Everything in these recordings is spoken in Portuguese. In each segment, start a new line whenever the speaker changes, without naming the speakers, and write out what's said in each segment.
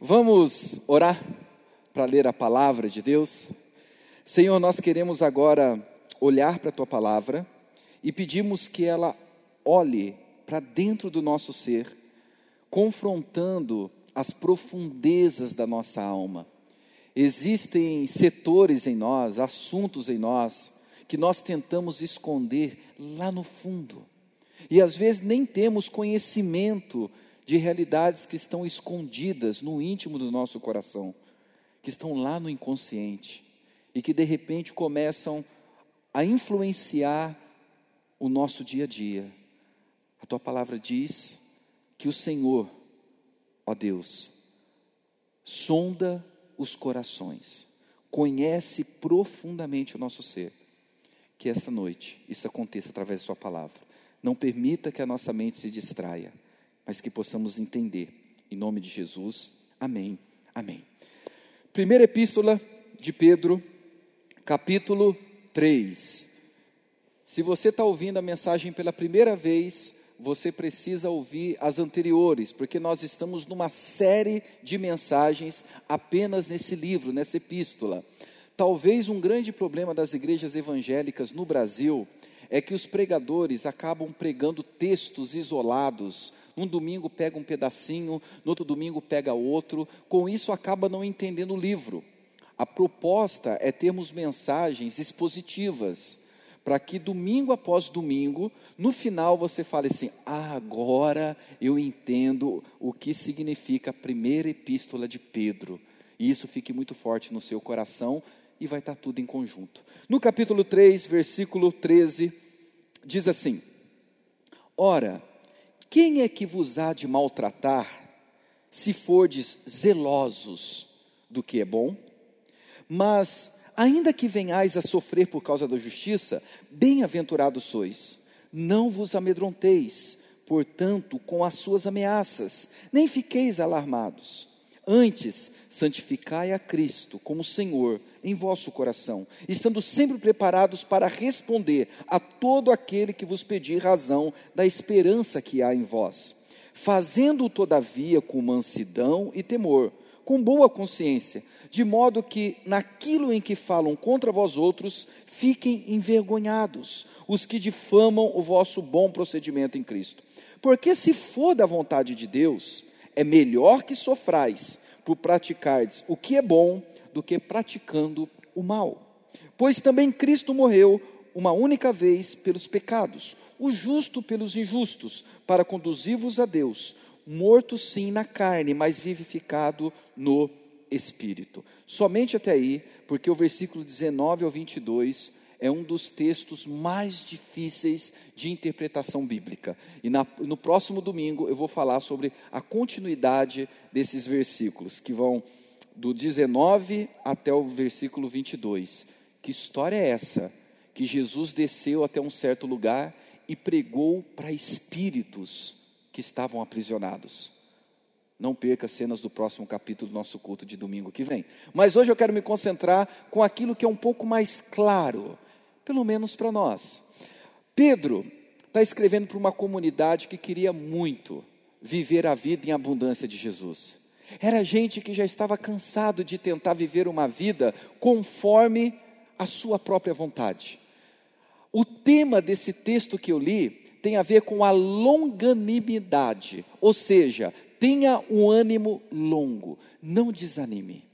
Vamos orar para ler a palavra de Deus? Senhor, nós queremos agora olhar para a tua palavra e pedimos que ela olhe para dentro do nosso ser, confrontando as profundezas da nossa alma. Existem setores em nós, assuntos em nós, que nós tentamos esconder lá no fundo. E às vezes nem temos conhecimento de realidades que estão escondidas no íntimo do nosso coração, que estão lá no inconsciente e que de repente começam a influenciar o nosso dia a dia. A tua palavra diz que o Senhor, ó Deus, sonda os corações, conhece profundamente o nosso ser. Que esta noite isso aconteça através da Sua palavra. Não permita que a nossa mente se distraia mas que possamos entender. Em nome de Jesus, amém. Amém. Primeira epístola de Pedro, capítulo 3. Se você está ouvindo a mensagem pela primeira vez, você precisa ouvir as anteriores, porque nós estamos numa série de mensagens apenas nesse livro, nessa epístola. Talvez um grande problema das igrejas evangélicas no Brasil é que os pregadores acabam pregando textos isolados. Um domingo pega um pedacinho, no outro domingo pega outro, com isso acaba não entendendo o livro. A proposta é termos mensagens expositivas, para que domingo após domingo, no final você fale assim: ah, agora eu entendo o que significa a primeira epístola de Pedro. E isso fique muito forte no seu coração, e vai estar tudo em conjunto. No capítulo 3, versículo 13, diz assim: Ora, quem é que vos há de maltratar, se fordes zelosos do que é bom? Mas, ainda que venhais a sofrer por causa da justiça, bem-aventurados sois. Não vos amedronteis, portanto, com as suas ameaças, nem fiqueis alarmados Antes, santificai a Cristo como Senhor em vosso coração, estando sempre preparados para responder a todo aquele que vos pedir razão da esperança que há em vós, fazendo-o todavia com mansidão e temor, com boa consciência, de modo que naquilo em que falam contra vós outros, fiquem envergonhados os que difamam o vosso bom procedimento em Cristo. Porque se for da vontade de Deus, é melhor que sofrais por praticardes o que é bom do que praticando o mal. Pois também Cristo morreu uma única vez pelos pecados, o justo pelos injustos, para conduzir-vos a Deus, morto sim na carne, mas vivificado no espírito. Somente até aí, porque o versículo 19 ao 22 é um dos textos mais difíceis de interpretação bíblica. E na, no próximo domingo eu vou falar sobre a continuidade desses versículos, que vão do 19 até o versículo 22. Que história é essa? Que Jesus desceu até um certo lugar e pregou para espíritos que estavam aprisionados. Não perca as cenas do próximo capítulo do nosso culto de domingo que vem. Mas hoje eu quero me concentrar com aquilo que é um pouco mais claro pelo menos para nós. Pedro está escrevendo para uma comunidade que queria muito viver a vida em abundância de Jesus. Era gente que já estava cansado de tentar viver uma vida conforme a sua própria vontade. O tema desse texto que eu li tem a ver com a longanimidade, ou seja, tenha um ânimo longo, não desanime.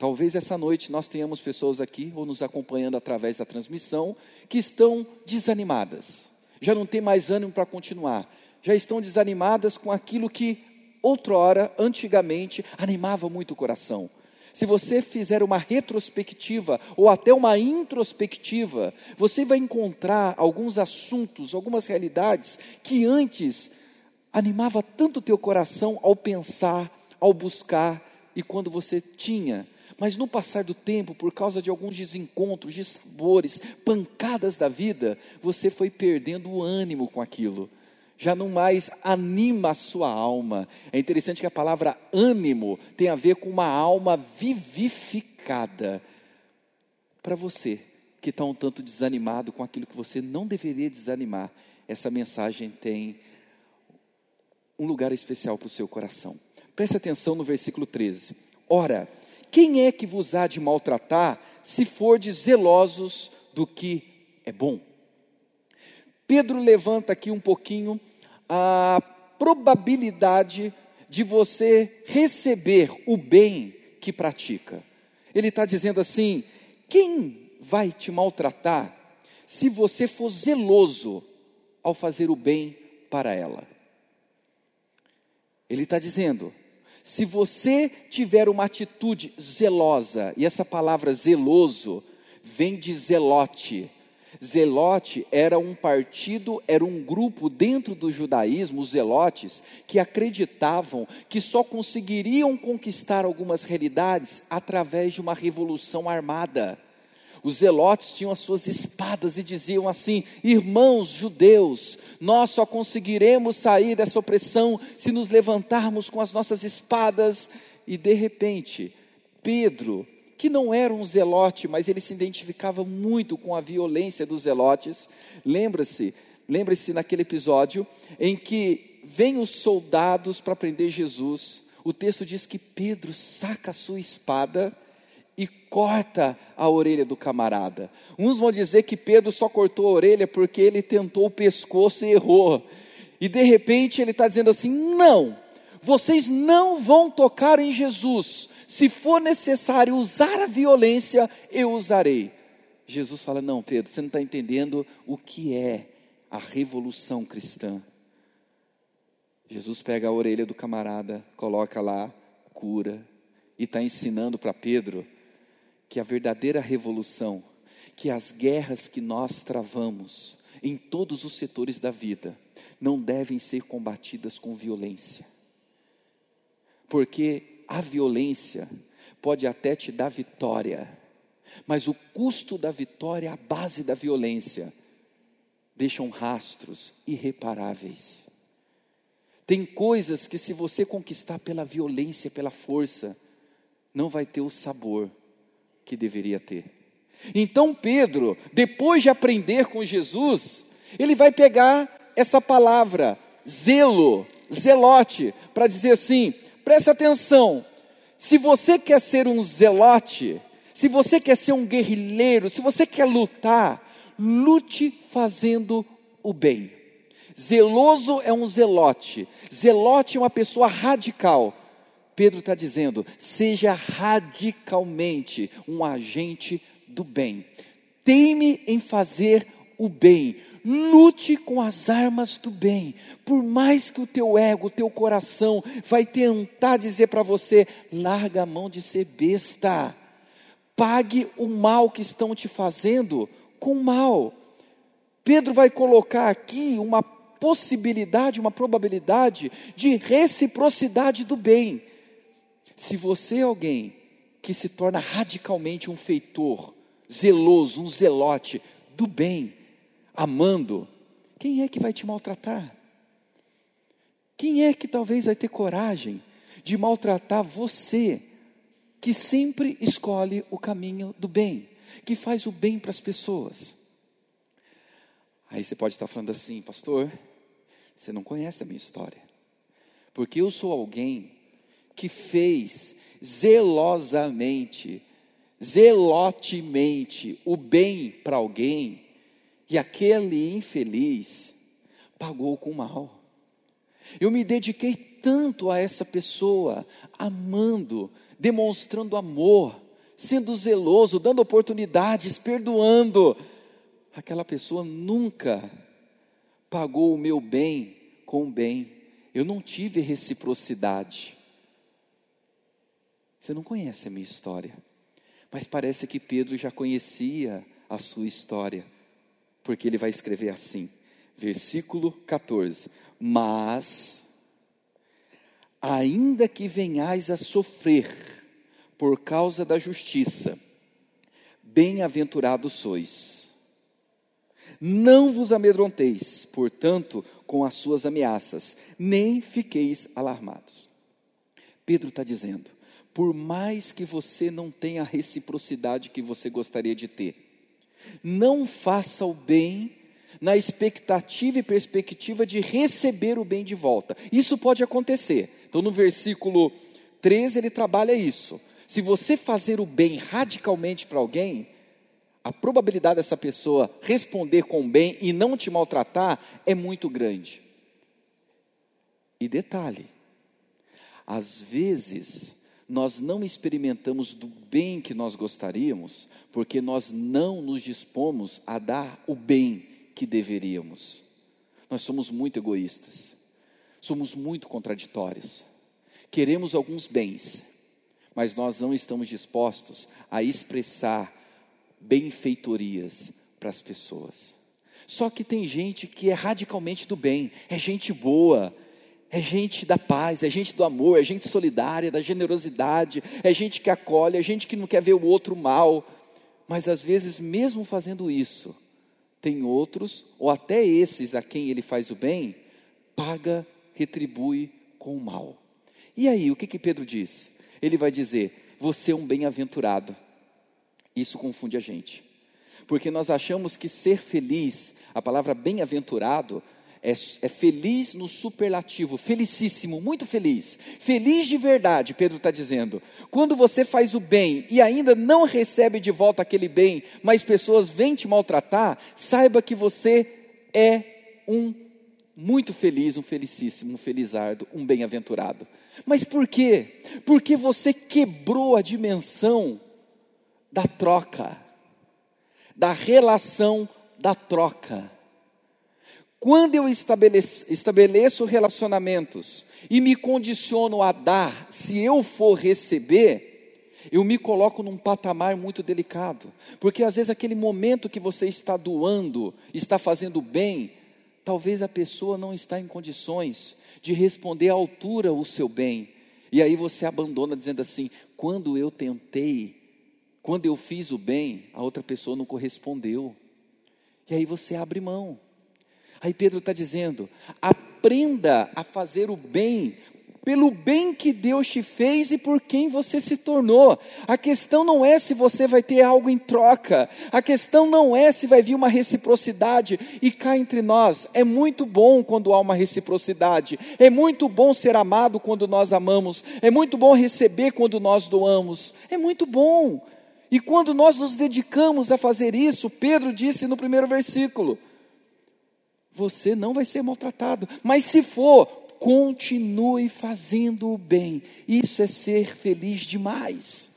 Talvez essa noite nós tenhamos pessoas aqui ou nos acompanhando através da transmissão que estão desanimadas, já não tem mais ânimo para continuar, já estão desanimadas com aquilo que outrora, antigamente, animava muito o coração. Se você fizer uma retrospectiva ou até uma introspectiva, você vai encontrar alguns assuntos, algumas realidades que antes animava tanto o teu coração ao pensar, ao buscar e quando você tinha mas no passar do tempo, por causa de alguns desencontros, de sabores, pancadas da vida, você foi perdendo o ânimo com aquilo. Já não mais anima a sua alma. É interessante que a palavra ânimo tem a ver com uma alma vivificada. Para você que está um tanto desanimado com aquilo que você não deveria desanimar, essa mensagem tem um lugar especial para o seu coração. Preste atenção no versículo 13. Ora, quem é que vos há de maltratar, se fordes zelosos do que é bom? Pedro levanta aqui um pouquinho a probabilidade de você receber o bem que pratica. Ele está dizendo assim: quem vai te maltratar se você for zeloso ao fazer o bem para ela? Ele está dizendo: se você tiver uma atitude zelosa, e essa palavra zeloso vem de zelote, Zelote era um partido, era um grupo dentro do judaísmo, os zelotes, que acreditavam que só conseguiriam conquistar algumas realidades através de uma revolução armada. Os zelotes tinham as suas espadas e diziam assim: Irmãos judeus, nós só conseguiremos sair dessa opressão se nos levantarmos com as nossas espadas. E de repente, Pedro, que não era um zelote, mas ele se identificava muito com a violência dos zelotes, lembra-se, lembre-se naquele episódio em que vêm os soldados para prender Jesus. O texto diz que Pedro saca a sua espada e corta a orelha do camarada. Uns vão dizer que Pedro só cortou a orelha porque ele tentou o pescoço e errou. E de repente ele está dizendo assim: não, vocês não vão tocar em Jesus. Se for necessário usar a violência, eu usarei. Jesus fala: não, Pedro, você não está entendendo o que é a revolução cristã. Jesus pega a orelha do camarada, coloca lá, cura, e está ensinando para Pedro que a verdadeira revolução, que as guerras que nós travamos em todos os setores da vida, não devem ser combatidas com violência. Porque a violência pode até te dar vitória, mas o custo da vitória, a base da violência, deixam rastros irreparáveis. Tem coisas que, se você conquistar pela violência, pela força, não vai ter o sabor que deveria ter. Então Pedro, depois de aprender com Jesus, ele vai pegar essa palavra, zelo, zelote, para dizer assim: presta atenção, se você quer ser um zelote, se você quer ser um guerrilheiro, se você quer lutar, lute fazendo o bem. Zeloso é um zelote, zelote é uma pessoa radical, Pedro está dizendo: seja radicalmente um agente do bem. Teime em fazer o bem. Lute com as armas do bem. Por mais que o teu ego, o teu coração vai tentar dizer para você: larga a mão de ser besta. Pague o mal que estão te fazendo com mal. Pedro vai colocar aqui uma possibilidade, uma probabilidade de reciprocidade do bem. Se você é alguém que se torna radicalmente um feitor, zeloso, um zelote do bem, amando, quem é que vai te maltratar? Quem é que talvez vai ter coragem de maltratar você, que sempre escolhe o caminho do bem, que faz o bem para as pessoas? Aí você pode estar falando assim, pastor, você não conhece a minha história, porque eu sou alguém que fez zelosamente, zelotemente o bem para alguém, e aquele infeliz pagou com mal. Eu me dediquei tanto a essa pessoa, amando, demonstrando amor, sendo zeloso, dando oportunidades, perdoando. Aquela pessoa nunca pagou o meu bem com o bem. Eu não tive reciprocidade. Você não conhece a minha história, mas parece que Pedro já conhecia a sua história, porque ele vai escrever assim, versículo 14: Mas, ainda que venhais a sofrer por causa da justiça, bem-aventurados sois. Não vos amedronteis, portanto, com as suas ameaças, nem fiqueis alarmados. Pedro está dizendo: por mais que você não tenha a reciprocidade que você gostaria de ter. Não faça o bem na expectativa e perspectiva de receber o bem de volta. Isso pode acontecer. Então, no versículo 13, ele trabalha isso. Se você fazer o bem radicalmente para alguém, a probabilidade dessa pessoa responder com bem e não te maltratar é muito grande. E detalhe, às vezes nós não experimentamos do bem que nós gostaríamos, porque nós não nos dispomos a dar o bem que deveríamos. Nós somos muito egoístas, somos muito contraditórios. Queremos alguns bens, mas nós não estamos dispostos a expressar benfeitorias para as pessoas. Só que tem gente que é radicalmente do bem, é gente boa, é gente da paz, é gente do amor, é gente solidária, da generosidade, é gente que acolhe, é gente que não quer ver o outro mal. Mas às vezes, mesmo fazendo isso, tem outros, ou até esses a quem ele faz o bem, paga, retribui com o mal. E aí, o que, que Pedro diz? Ele vai dizer: Você é um bem-aventurado. Isso confunde a gente, porque nós achamos que ser feliz, a palavra bem-aventurado, é, é, feliz no superlativo, felicíssimo, muito feliz, feliz de verdade, Pedro está dizendo. Quando você faz o bem e ainda não recebe de volta aquele bem, mas pessoas vêm te maltratar, saiba que você é um muito feliz, um felicíssimo, um felizardo, um bem-aventurado. Mas por quê? Porque você quebrou a dimensão da troca, da relação da troca. Quando eu estabeleço, estabeleço relacionamentos e me condiciono a dar, se eu for receber, eu me coloco num patamar muito delicado, porque às vezes aquele momento que você está doando, está fazendo bem, talvez a pessoa não está em condições de responder à altura o seu bem, e aí você abandona dizendo assim: quando eu tentei, quando eu fiz o bem, a outra pessoa não correspondeu, e aí você abre mão. Aí Pedro está dizendo: aprenda a fazer o bem, pelo bem que Deus te fez e por quem você se tornou. A questão não é se você vai ter algo em troca, a questão não é se vai vir uma reciprocidade. E cá entre nós, é muito bom quando há uma reciprocidade, é muito bom ser amado quando nós amamos, é muito bom receber quando nós doamos, é muito bom. E quando nós nos dedicamos a fazer isso, Pedro disse no primeiro versículo: você não vai ser maltratado. Mas se for, continue fazendo o bem. Isso é ser feliz demais.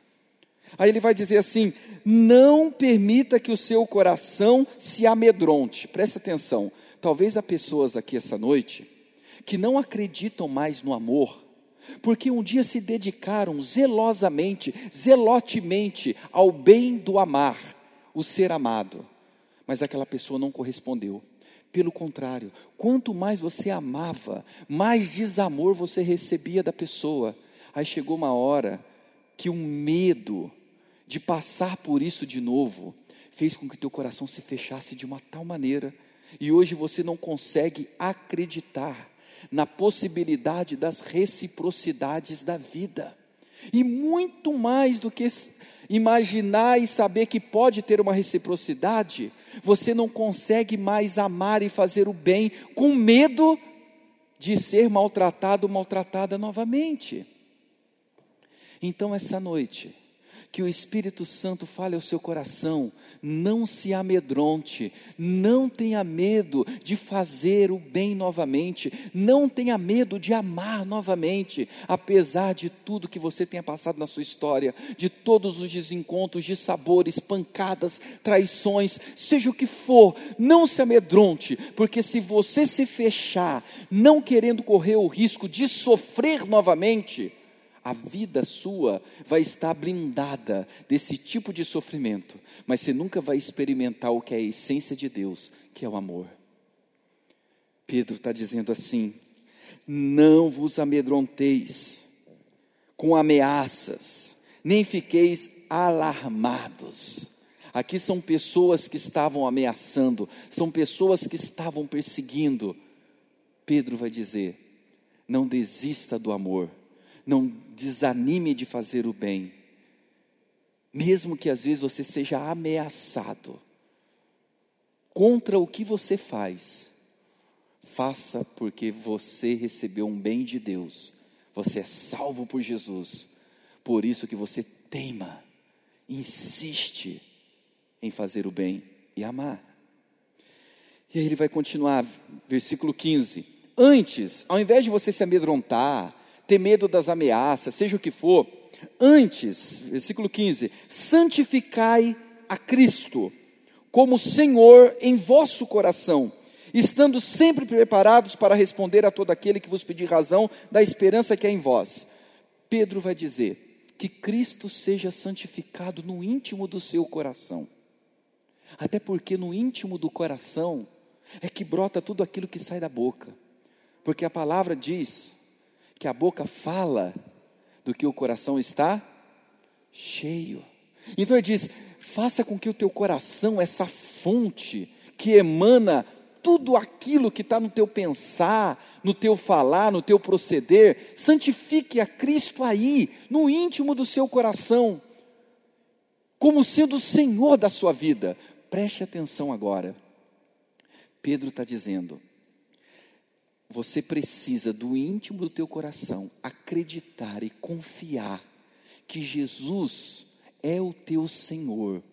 Aí ele vai dizer assim: não permita que o seu coração se amedronte. Presta atenção. Talvez há pessoas aqui essa noite que não acreditam mais no amor, porque um dia se dedicaram zelosamente, zelotemente ao bem do amar, o ser amado, mas aquela pessoa não correspondeu. Pelo contrário, quanto mais você amava, mais desamor você recebia da pessoa. Aí chegou uma hora que o medo de passar por isso de novo fez com que teu coração se fechasse de uma tal maneira e hoje você não consegue acreditar na possibilidade das reciprocidades da vida. E muito mais do que imaginar e saber que pode ter uma reciprocidade, você não consegue mais amar e fazer o bem com medo de ser maltratado ou maltratada novamente. Então, essa noite, que o Espírito Santo fale ao seu coração, não se amedronte, não tenha medo de fazer o bem novamente, não tenha medo de amar novamente, apesar de tudo que você tenha passado na sua história, de todos os desencontros, de sabores, pancadas, traições, seja o que for, não se amedronte, porque se você se fechar, não querendo correr o risco de sofrer novamente, a vida sua vai estar blindada desse tipo de sofrimento, mas você nunca vai experimentar o que é a essência de Deus, que é o amor. Pedro está dizendo assim: não vos amedronteis com ameaças, nem fiqueis alarmados. Aqui são pessoas que estavam ameaçando, são pessoas que estavam perseguindo. Pedro vai dizer: não desista do amor não desanime de fazer o bem, mesmo que às vezes você seja ameaçado contra o que você faz, faça porque você recebeu um bem de Deus, Você é salvo por Jesus. Por isso que você teima, insiste em fazer o bem e amar. E aí ele vai continuar, versículo 15. Antes, ao invés de você se amedrontar, ter medo das ameaças, seja o que for, antes, versículo 15: santificai a Cristo como Senhor em vosso coração, estando sempre preparados para responder a todo aquele que vos pedir razão da esperança que é em vós. Pedro vai dizer que Cristo seja santificado no íntimo do seu coração. Até porque no íntimo do coração é que brota tudo aquilo que sai da boca. Porque a palavra diz que a boca fala do que o coração está cheio. Então ele diz: faça com que o teu coração, essa fonte que emana tudo aquilo que está no teu pensar, no teu falar, no teu proceder, santifique a Cristo aí, no íntimo do seu coração, como sendo o Senhor da sua vida. Preste atenção agora. Pedro está dizendo: você precisa do íntimo do teu coração acreditar e confiar que Jesus é o teu Senhor.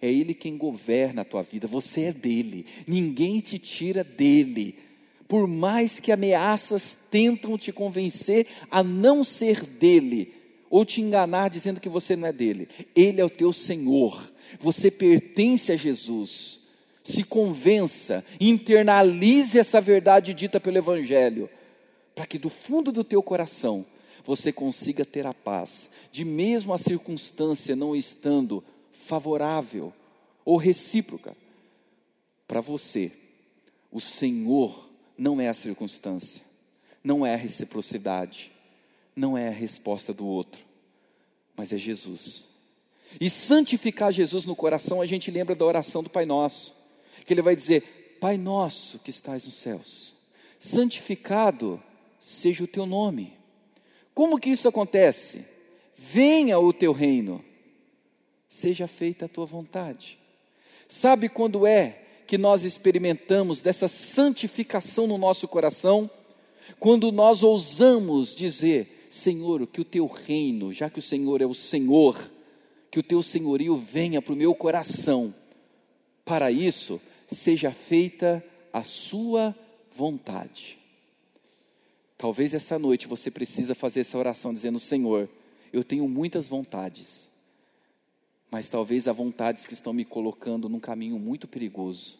É Ele quem governa a tua vida, você é dele, ninguém te tira dele. Por mais que ameaças tentam te convencer a não ser dele, ou te enganar dizendo que você não é dele, Ele é o teu Senhor, você pertence a Jesus. Se convença, internalize essa verdade dita pelo Evangelho, para que do fundo do teu coração você consiga ter a paz, de mesmo a circunstância não estando favorável ou recíproca. Para você, o Senhor não é a circunstância, não é a reciprocidade, não é a resposta do outro, mas é Jesus. E santificar Jesus no coração, a gente lembra da oração do Pai Nosso, que ele vai dizer: Pai Nosso que estás nos céus, santificado seja o teu nome. Como que isso acontece? Venha o teu reino, seja feita a tua vontade. Sabe quando é que nós experimentamos dessa santificação no nosso coração? Quando nós ousamos dizer: Senhor, que o teu reino, já que o Senhor é o Senhor, que o teu senhorio venha para o meu coração. Para isso, seja feita a sua vontade. Talvez essa noite você precisa fazer essa oração dizendo: Senhor, eu tenho muitas vontades, mas talvez há vontades que estão me colocando num caminho muito perigoso.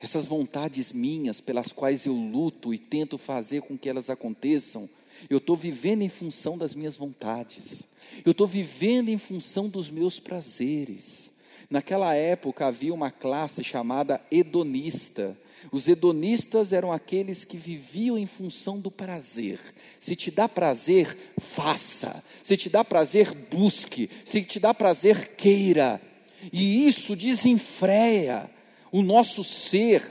Essas vontades minhas, pelas quais eu luto e tento fazer com que elas aconteçam, eu estou vivendo em função das minhas vontades, eu estou vivendo em função dos meus prazeres. Naquela época havia uma classe chamada hedonista, os hedonistas eram aqueles que viviam em função do prazer. Se te dá prazer, faça. Se te dá prazer, busque. Se te dá prazer, queira. E isso desenfreia o nosso ser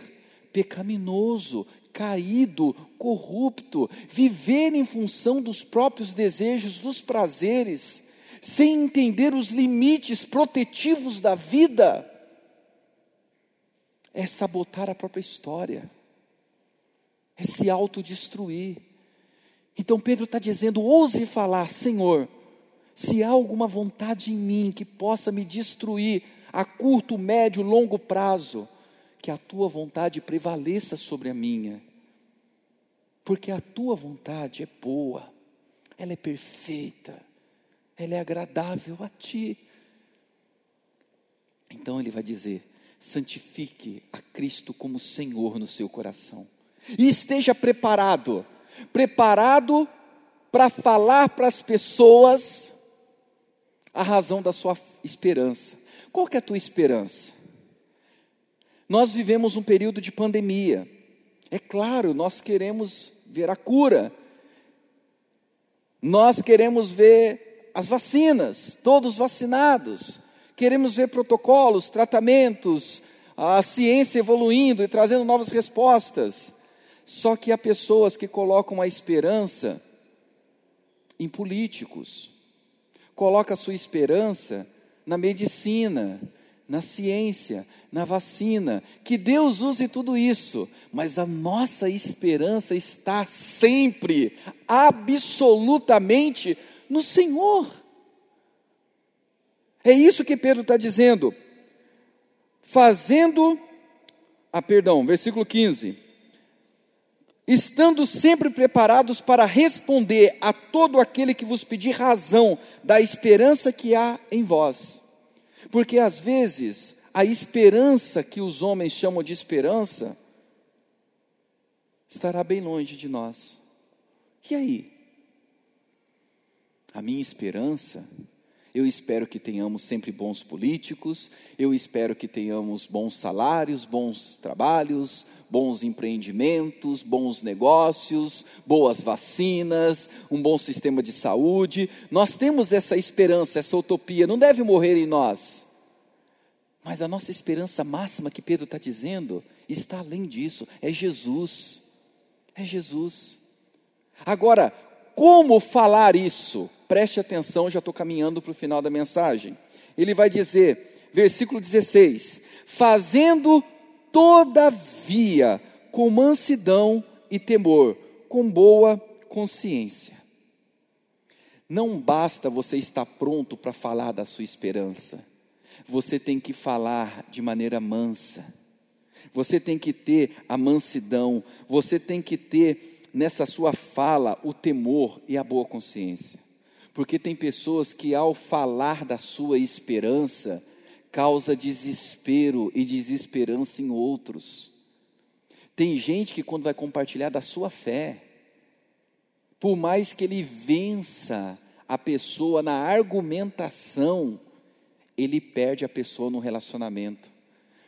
pecaminoso, caído, corrupto, viver em função dos próprios desejos, dos prazeres, sem entender os limites protetivos da vida é sabotar a própria história, é se autodestruir. Então Pedro está dizendo: ouse falar, Senhor, se há alguma vontade em mim que possa me destruir a curto, médio, longo prazo, que a tua vontade prevaleça sobre a minha, porque a tua vontade é boa, ela é perfeita, ela é agradável a ti. Então ele vai dizer: santifique a Cristo como Senhor no seu coração. E esteja preparado preparado para falar para as pessoas a razão da sua esperança. Qual que é a tua esperança? Nós vivemos um período de pandemia. É claro, nós queremos ver a cura. Nós queremos ver as vacinas, todos vacinados queremos ver protocolos, tratamentos, a ciência evoluindo e trazendo novas respostas. Só que há pessoas que colocam a esperança em políticos, coloca a sua esperança na medicina, na ciência, na vacina. Que Deus use tudo isso, mas a nossa esperança está sempre absolutamente no Senhor. É isso que Pedro está dizendo. Fazendo, ah, perdão, versículo 15. Estando sempre preparados para responder a todo aquele que vos pedir razão da esperança que há em vós. Porque às vezes a esperança que os homens chamam de esperança estará bem longe de nós. E aí? A minha esperança eu espero que tenhamos sempre bons políticos, eu espero que tenhamos bons salários, bons trabalhos, bons empreendimentos, bons negócios, boas vacinas, um bom sistema de saúde. Nós temos essa esperança, essa utopia, não deve morrer em nós. Mas a nossa esperança máxima que Pedro está dizendo está além disso, é Jesus. É Jesus. Agora, como falar isso? Preste atenção, já estou caminhando para o final da mensagem. Ele vai dizer, versículo 16: Fazendo todavia com mansidão e temor, com boa consciência. Não basta você estar pronto para falar da sua esperança, você tem que falar de maneira mansa, você tem que ter a mansidão, você tem que ter nessa sua fala o temor e a boa consciência. Porque tem pessoas que, ao falar da sua esperança, causa desespero e desesperança em outros. Tem gente que, quando vai compartilhar da sua fé, por mais que ele vença a pessoa na argumentação, ele perde a pessoa no relacionamento,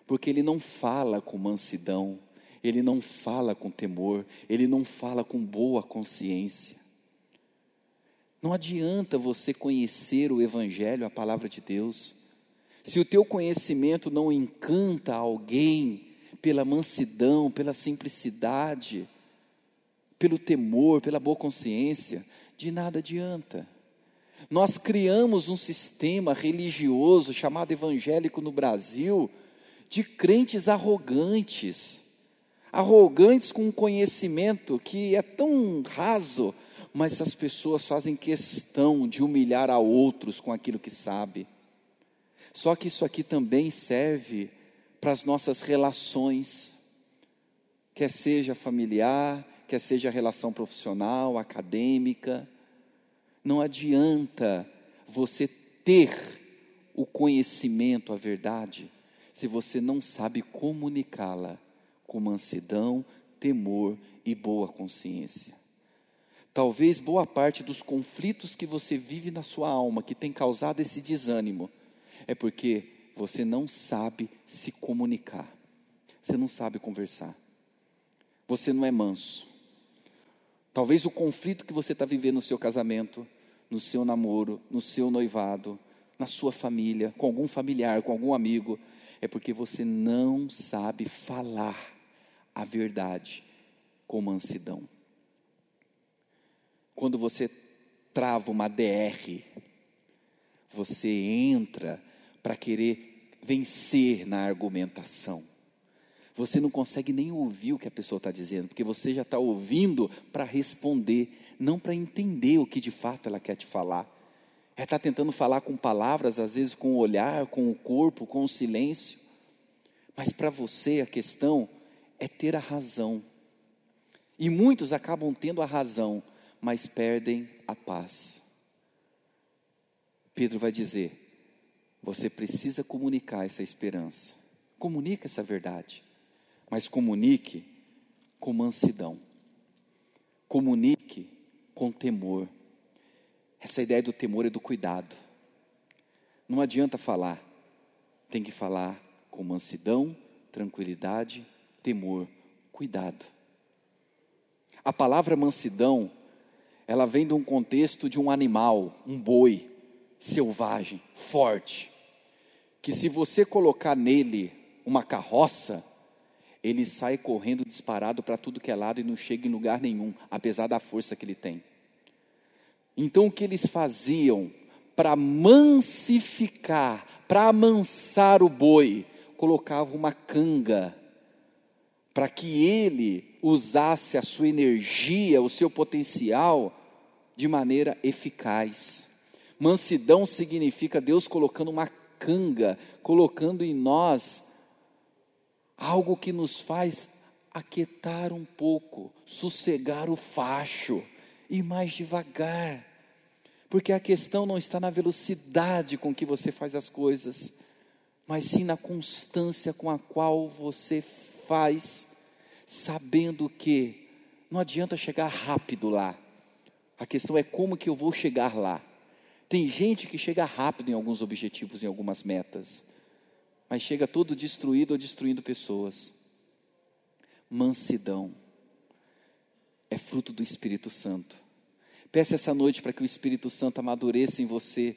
porque ele não fala com mansidão ele não fala com temor, ele não fala com boa consciência. Não adianta você conhecer o Evangelho, a palavra de Deus, se o teu conhecimento não encanta alguém pela mansidão, pela simplicidade, pelo temor, pela boa consciência, de nada adianta. Nós criamos um sistema religioso chamado evangélico no Brasil de crentes arrogantes arrogantes com um conhecimento que é tão raso, mas as pessoas fazem questão de humilhar a outros com aquilo que sabe. Só que isso aqui também serve para as nossas relações, quer seja familiar, quer seja relação profissional, acadêmica. Não adianta você ter o conhecimento, a verdade, se você não sabe comunicá-la com mansidão, temor e boa consciência. Talvez boa parte dos conflitos que você vive na sua alma, que tem causado esse desânimo, é porque você não sabe se comunicar, você não sabe conversar, você não é manso. Talvez o conflito que você está vivendo no seu casamento, no seu namoro, no seu noivado, na sua família, com algum familiar, com algum amigo, é porque você não sabe falar a verdade com mansidão. Quando você trava uma DR, você entra para querer vencer na argumentação. Você não consegue nem ouvir o que a pessoa está dizendo, porque você já está ouvindo para responder, não para entender o que de fato ela quer te falar. Ela está tentando falar com palavras, às vezes com o olhar, com o corpo, com o silêncio. Mas para você a questão é ter a razão. E muitos acabam tendo a razão, mas perdem a paz. Pedro vai dizer: você precisa comunicar essa esperança. Comunique essa verdade, mas comunique com mansidão. Comunique com temor. Essa ideia do temor e do cuidado. Não adianta falar, tem que falar com mansidão, tranquilidade temor, cuidado. A palavra mansidão, ela vem de um contexto de um animal, um boi selvagem, forte, que se você colocar nele uma carroça, ele sai correndo disparado para tudo que é lado e não chega em lugar nenhum, apesar da força que ele tem. Então o que eles faziam para mansificar, para amansar o boi, colocavam uma canga para que ele usasse a sua energia, o seu potencial de maneira eficaz. Mansidão significa Deus colocando uma canga, colocando em nós algo que nos faz aquietar um pouco, sossegar o facho, ir mais devagar. Porque a questão não está na velocidade com que você faz as coisas, mas sim na constância com a qual você faz, sabendo que não adianta chegar rápido lá. A questão é como que eu vou chegar lá. Tem gente que chega rápido em alguns objetivos, em algumas metas, mas chega todo destruído ou destruindo pessoas. Mansidão é fruto do Espírito Santo. Peça essa noite para que o Espírito Santo amadureça em você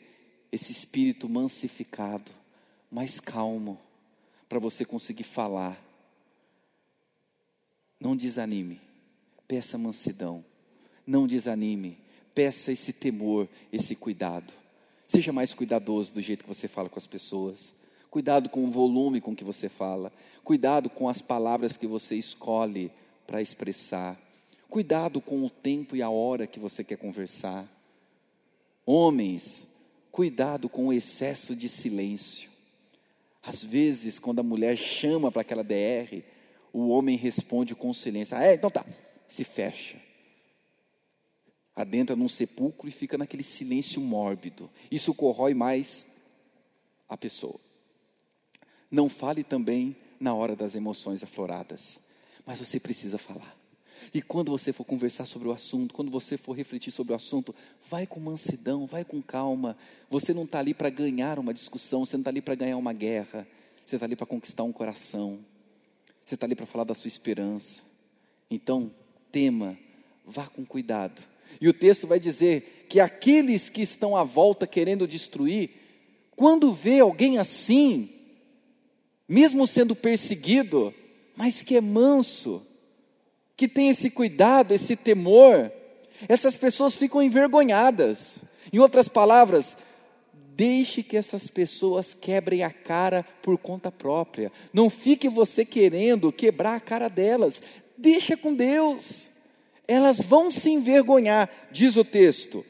esse espírito mansificado, mais calmo, para você conseguir falar. Não desanime, peça mansidão. Não desanime, peça esse temor, esse cuidado. Seja mais cuidadoso do jeito que você fala com as pessoas. Cuidado com o volume com que você fala. Cuidado com as palavras que você escolhe para expressar. Cuidado com o tempo e a hora que você quer conversar. Homens, cuidado com o excesso de silêncio. Às vezes, quando a mulher chama para aquela DR, o homem responde com silêncio. Ah, é, então tá. Se fecha adentra num sepulcro e fica naquele silêncio mórbido. Isso corrói mais a pessoa. Não fale também na hora das emoções afloradas, mas você precisa falar. E quando você for conversar sobre o assunto, quando você for refletir sobre o assunto, vai com mansidão, vai com calma. Você não está ali para ganhar uma discussão, você não está ali para ganhar uma guerra, você está ali para conquistar um coração, você está ali para falar da sua esperança. Então, tema, vá com cuidado e o texto vai dizer que aqueles que estão à volta querendo destruir, quando vê alguém assim, mesmo sendo perseguido, mas que é manso, que tem esse cuidado, esse temor, essas pessoas ficam envergonhadas. Em outras palavras, deixe que essas pessoas quebrem a cara por conta própria. Não fique você querendo quebrar a cara delas. Deixa com Deus elas vão se envergonhar, diz o texto.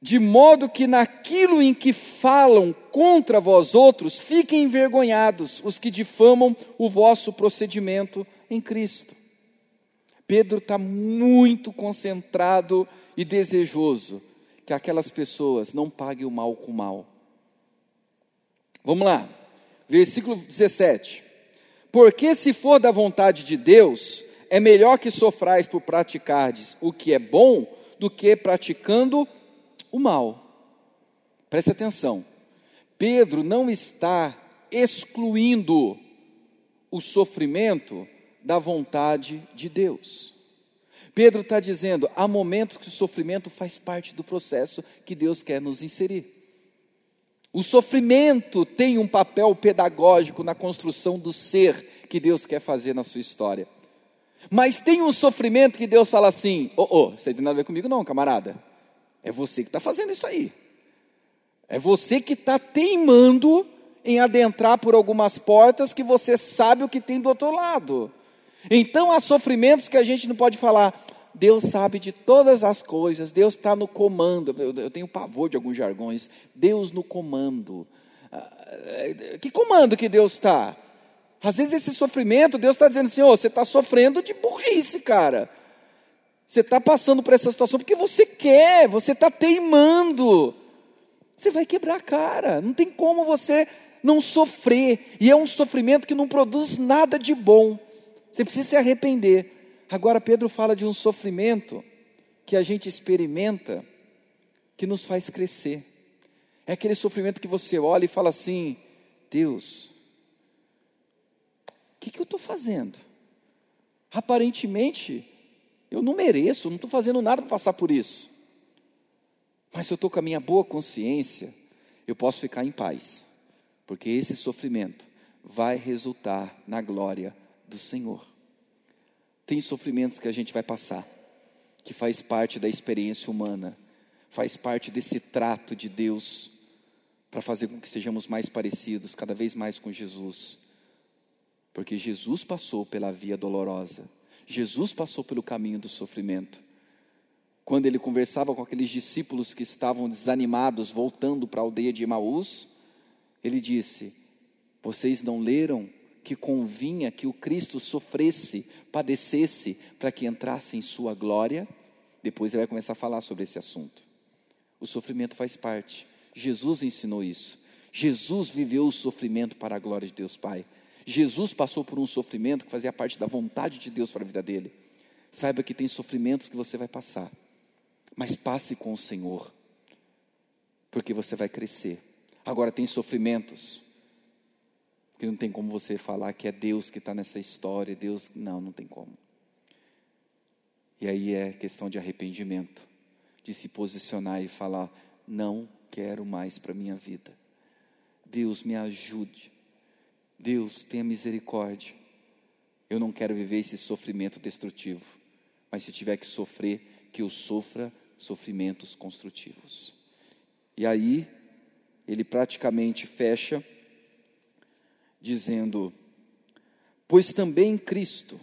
De modo que naquilo em que falam contra vós outros, fiquem envergonhados os que difamam o vosso procedimento em Cristo. Pedro está muito concentrado e desejoso que aquelas pessoas não paguem o mal com o mal. Vamos lá, versículo 17. Porque se for da vontade de Deus, é melhor que sofrais por praticardes o que é bom do que praticando o mal. Preste atenção. Pedro não está excluindo o sofrimento da vontade de Deus. Pedro está dizendo: há momentos que o sofrimento faz parte do processo que Deus quer nos inserir. O sofrimento tem um papel pedagógico na construção do ser que Deus quer fazer na sua história. Mas tem um sofrimento que Deus fala assim: ô, oh, oh, aí tem nada a ver comigo, não, camarada. É você que está fazendo isso aí. É você que está teimando em adentrar por algumas portas que você sabe o que tem do outro lado. Então há sofrimentos que a gente não pode falar. Deus sabe de todas as coisas, Deus está no comando. Eu, eu tenho pavor de alguns jargões. Deus no comando. Ah, é, que comando que Deus está? Às vezes esse sofrimento, Deus está dizendo assim: oh, você está sofrendo de burrice, cara. Você está passando por essa situação porque você quer, você está teimando. Você vai quebrar a cara. Não tem como você não sofrer. E é um sofrimento que não produz nada de bom. Você precisa se arrepender. Agora, Pedro fala de um sofrimento que a gente experimenta que nos faz crescer. É aquele sofrimento que você olha e fala assim: Deus, o que, que eu estou fazendo? Aparentemente, eu não mereço, não estou fazendo nada para passar por isso. Mas eu estou com a minha boa consciência, eu posso ficar em paz, porque esse sofrimento vai resultar na glória do Senhor. Tem sofrimentos que a gente vai passar, que faz parte da experiência humana, faz parte desse trato de Deus para fazer com que sejamos mais parecidos, cada vez mais com Jesus Porque Jesus passou pela via dolorosa. Jesus passou pelo caminho do sofrimento. Quando ele conversava com aqueles discípulos que estavam desanimados, voltando para a aldeia de Emaús, ele disse: Vocês não leram que convinha que o Cristo sofresse, padecesse, para que entrasse em sua glória? Depois ele vai começar a falar sobre esse assunto. O sofrimento faz parte. Jesus ensinou isso. Jesus viveu o sofrimento para a glória de Deus Pai. Jesus passou por um sofrimento que fazia parte da vontade de Deus para a vida dele. Saiba que tem sofrimentos que você vai passar, mas passe com o Senhor, porque você vai crescer. Agora, tem sofrimentos que não tem como você falar que é Deus que está nessa história, Deus, não, não tem como. E aí é questão de arrependimento, de se posicionar e falar: não quero mais para minha vida. Deus me ajude Deus, tenha misericórdia. Eu não quero viver esse sofrimento destrutivo, mas se tiver que sofrer, que eu sofra sofrimentos construtivos. E aí, ele praticamente fecha dizendo: Pois também Cristo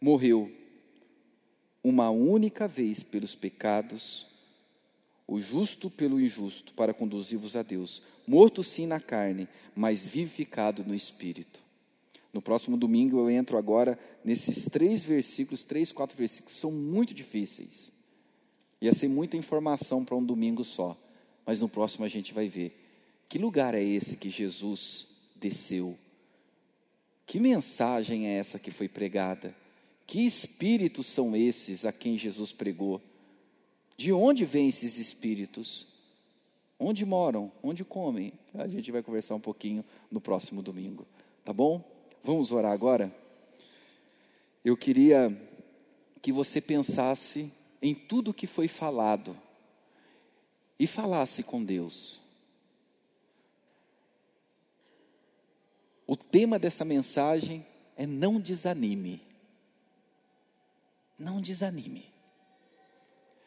morreu uma única vez pelos pecados o justo pelo injusto, para conduzir-vos a Deus, morto sim na carne, mas vivificado no espírito. No próximo domingo eu entro agora nesses três versículos, três, quatro versículos, são muito difíceis. Ia ser muita informação para um domingo só, mas no próximo a gente vai ver. Que lugar é esse que Jesus desceu? Que mensagem é essa que foi pregada? Que espíritos são esses a quem Jesus pregou? De onde vêm esses espíritos? Onde moram? Onde comem? A gente vai conversar um pouquinho no próximo domingo, tá bom? Vamos orar agora? Eu queria que você pensasse em tudo que foi falado e falasse com Deus. O tema dessa mensagem é não desanime. Não desanime.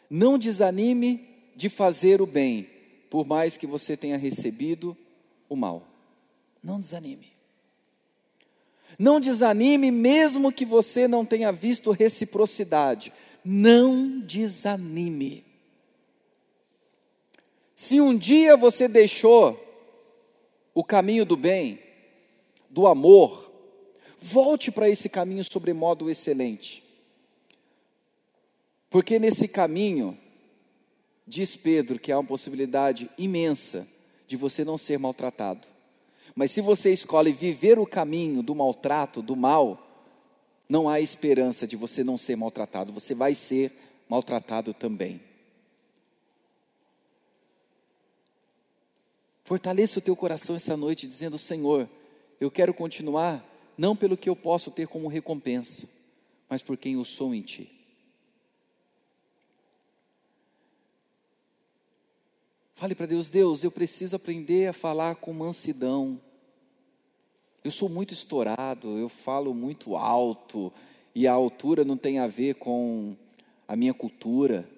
Não desanime de fazer o bem, por mais que você tenha recebido o mal. Não desanime. Não desanime, mesmo que você não tenha visto reciprocidade. Não desanime. Se um dia você deixou o caminho do bem, do amor, volte para esse caminho sobremodo excelente. Porque nesse caminho, diz Pedro que há uma possibilidade imensa de você não ser maltratado. Mas se você escolhe viver o caminho do maltrato, do mal, não há esperança de você não ser maltratado, você vai ser maltratado também. Fortaleça o teu coração essa noite dizendo: Senhor, eu quero continuar não pelo que eu posso ter como recompensa, mas por quem eu sou em Ti. Fale para Deus: Deus, eu preciso aprender a falar com mansidão. Eu sou muito estourado, eu falo muito alto, e a altura não tem a ver com a minha cultura,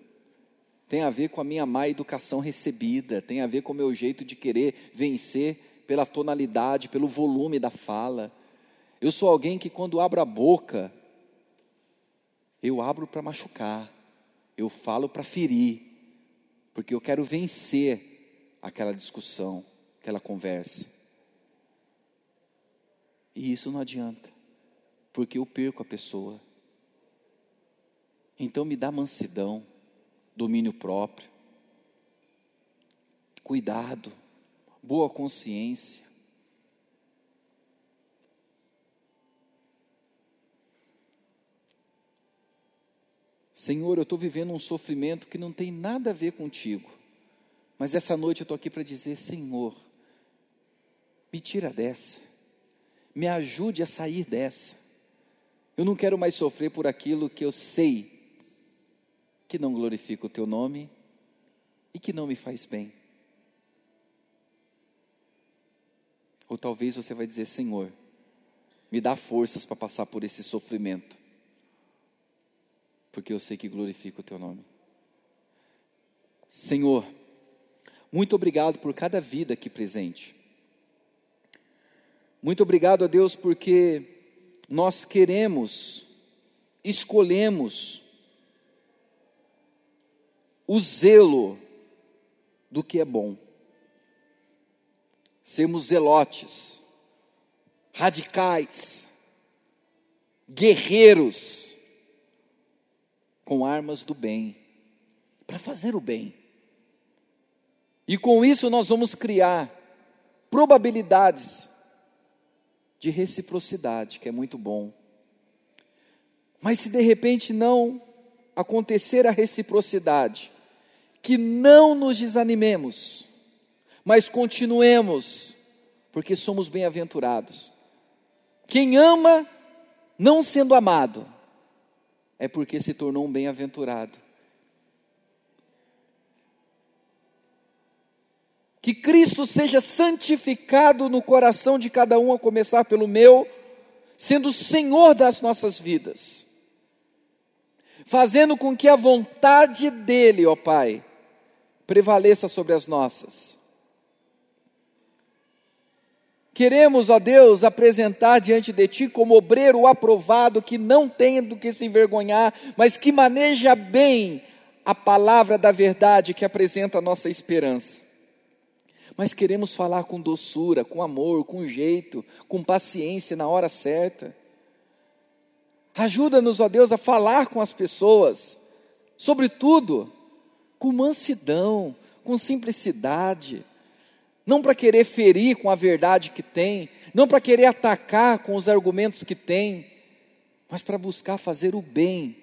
tem a ver com a minha má educação recebida, tem a ver com o meu jeito de querer vencer pela tonalidade, pelo volume da fala. Eu sou alguém que, quando abro a boca, eu abro para machucar, eu falo para ferir, porque eu quero vencer aquela discussão, aquela conversa. E isso não adianta, porque eu perco a pessoa. Então me dá mansidão, domínio próprio, cuidado, boa consciência. Senhor, eu estou vivendo um sofrimento que não tem nada a ver contigo, mas essa noite eu estou aqui para dizer: Senhor, me tira dessa, me ajude a sair dessa. Eu não quero mais sofrer por aquilo que eu sei que não glorifica o teu nome e que não me faz bem. Ou talvez você vai dizer: Senhor, me dá forças para passar por esse sofrimento porque eu sei que glorifica o teu nome. Senhor, muito obrigado por cada vida aqui presente. Muito obrigado a Deus porque nós queremos, escolhemos o zelo do que é bom. Sermos zelotes, radicais, guerreiros, com armas do bem, para fazer o bem. E com isso nós vamos criar probabilidades de reciprocidade, que é muito bom. Mas se de repente não acontecer a reciprocidade, que não nos desanimemos, mas continuemos, porque somos bem-aventurados. Quem ama, não sendo amado, é porque se tornou um bem-aventurado. Que Cristo seja santificado no coração de cada um, a começar pelo meu, sendo Senhor das nossas vidas, fazendo com que a vontade dEle, ó Pai, prevaleça sobre as nossas. Queremos, ó Deus, apresentar diante de Ti como obreiro aprovado, que não tem do que se envergonhar, mas que maneja bem a palavra da verdade que apresenta a nossa esperança mas queremos falar com doçura, com amor, com jeito, com paciência na hora certa. Ajuda-nos, ó Deus, a falar com as pessoas, sobretudo com mansidão, com simplicidade, não para querer ferir com a verdade que tem, não para querer atacar com os argumentos que tem, mas para buscar fazer o bem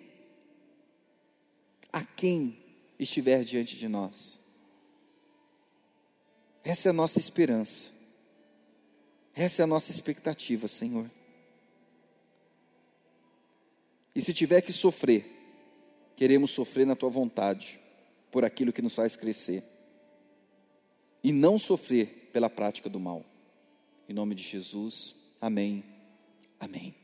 a quem estiver diante de nós. Essa é a nossa esperança. Essa é a nossa expectativa, Senhor. E se tiver que sofrer, queremos sofrer na tua vontade, por aquilo que nos faz crescer. E não sofrer pela prática do mal. Em nome de Jesus, amém. Amém.